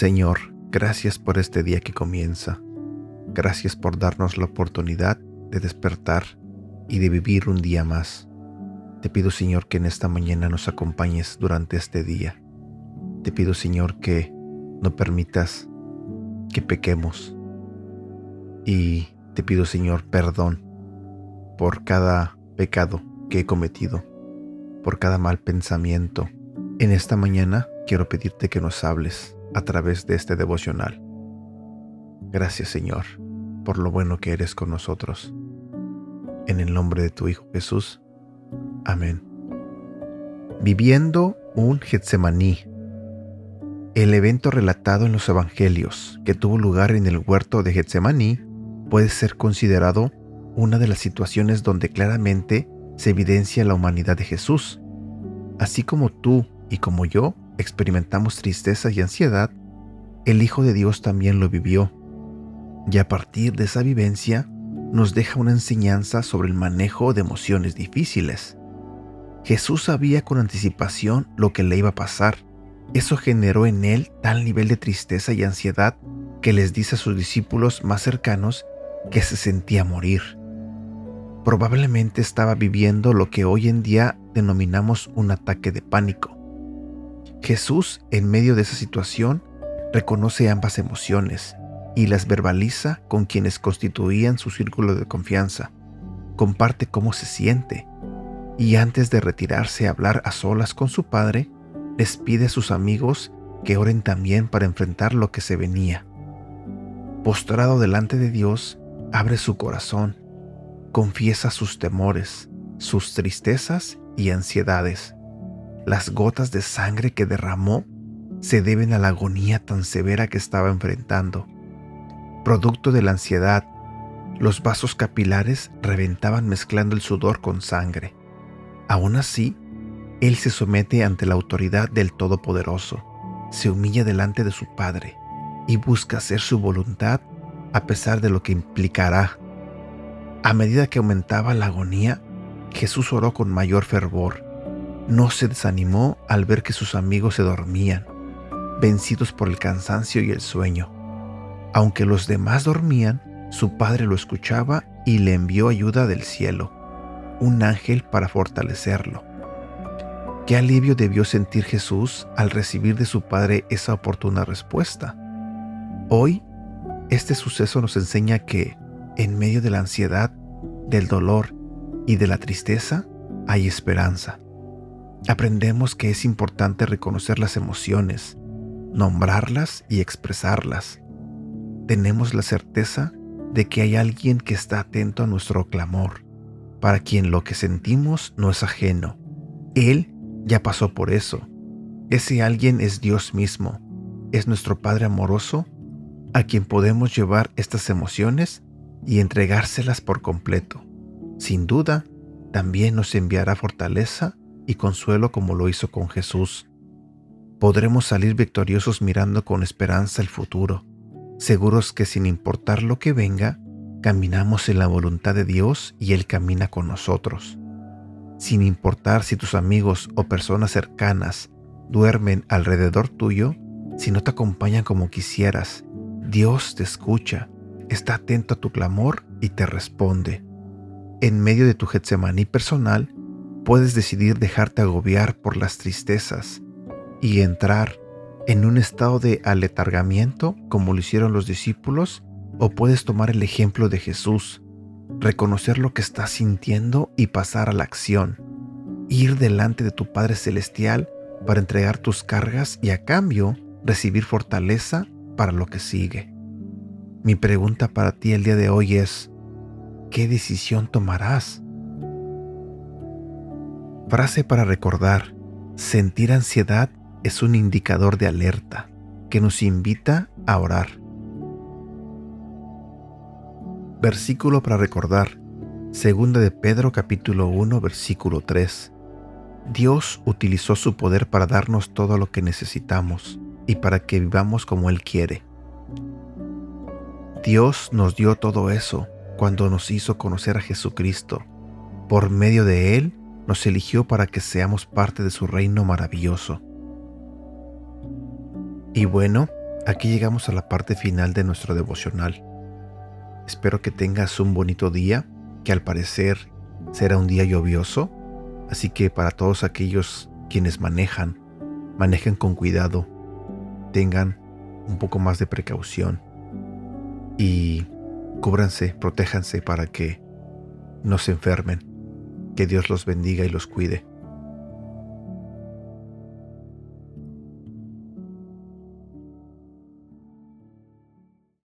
Señor, gracias por este día que comienza. Gracias por darnos la oportunidad de despertar y de vivir un día más. Te pido, Señor, que en esta mañana nos acompañes durante este día. Te pido, Señor, que no permitas que pequemos. Y te pido, Señor, perdón por cada pecado que he cometido, por cada mal pensamiento. En esta mañana quiero pedirte que nos hables a través de este devocional. Gracias, Señor, por lo bueno que eres con nosotros. En el nombre de tu Hijo Jesús. Amén. Viviendo un Getsemaní. El evento relatado en los Evangelios que tuvo lugar en el huerto de Getsemaní puede ser considerado una de las situaciones donde claramente se evidencia la humanidad de Jesús. Así como tú y como yo experimentamos tristeza y ansiedad, el Hijo de Dios también lo vivió. Y a partir de esa vivencia, nos deja una enseñanza sobre el manejo de emociones difíciles. Jesús sabía con anticipación lo que le iba a pasar. Eso generó en él tal nivel de tristeza y ansiedad que les dice a sus discípulos más cercanos que se sentía morir. Probablemente estaba viviendo lo que hoy en día denominamos un ataque de pánico. Jesús, en medio de esa situación, reconoce ambas emociones y las verbaliza con quienes constituían su círculo de confianza. Comparte cómo se siente y antes de retirarse a hablar a solas con su padre, les pide a sus amigos que oren también para enfrentar lo que se venía. Postrado delante de Dios, abre su corazón, confiesa sus temores, sus tristezas y ansiedades. Las gotas de sangre que derramó se deben a la agonía tan severa que estaba enfrentando Producto de la ansiedad, los vasos capilares reventaban mezclando el sudor con sangre. Aún así, él se somete ante la autoridad del Todopoderoso, se humilla delante de su Padre y busca hacer su voluntad a pesar de lo que implicará. A medida que aumentaba la agonía, Jesús oró con mayor fervor. No se desanimó al ver que sus amigos se dormían, vencidos por el cansancio y el sueño. Aunque los demás dormían, su padre lo escuchaba y le envió ayuda del cielo, un ángel para fortalecerlo. Qué alivio debió sentir Jesús al recibir de su padre esa oportuna respuesta. Hoy, este suceso nos enseña que, en medio de la ansiedad, del dolor y de la tristeza, hay esperanza. Aprendemos que es importante reconocer las emociones, nombrarlas y expresarlas tenemos la certeza de que hay alguien que está atento a nuestro clamor, para quien lo que sentimos no es ajeno. Él ya pasó por eso. Ese alguien es Dios mismo, es nuestro Padre amoroso, a quien podemos llevar estas emociones y entregárselas por completo. Sin duda, también nos enviará fortaleza y consuelo como lo hizo con Jesús. Podremos salir victoriosos mirando con esperanza el futuro seguros que sin importar lo que venga, caminamos en la voluntad de Dios y Él camina con nosotros. Sin importar si tus amigos o personas cercanas duermen alrededor tuyo, si no te acompañan como quisieras, Dios te escucha, está atento a tu clamor y te responde. En medio de tu Getsemaní personal, puedes decidir dejarte agobiar por las tristezas y entrar en un estado de aletargamiento como lo hicieron los discípulos o puedes tomar el ejemplo de Jesús, reconocer lo que estás sintiendo y pasar a la acción, ir delante de tu Padre Celestial para entregar tus cargas y a cambio recibir fortaleza para lo que sigue. Mi pregunta para ti el día de hoy es, ¿qué decisión tomarás? Frase para recordar, sentir ansiedad es un indicador de alerta que nos invita a orar. Versículo para recordar. Segunda de Pedro capítulo 1 versículo 3. Dios utilizó su poder para darnos todo lo que necesitamos y para que vivamos como Él quiere. Dios nos dio todo eso cuando nos hizo conocer a Jesucristo. Por medio de Él nos eligió para que seamos parte de su reino maravilloso. Y bueno, aquí llegamos a la parte final de nuestro devocional. Espero que tengas un bonito día, que al parecer será un día lluvioso, así que para todos aquellos quienes manejan, manejen con cuidado, tengan un poco más de precaución y cúbranse, protéjanse para que no se enfermen. Que Dios los bendiga y los cuide.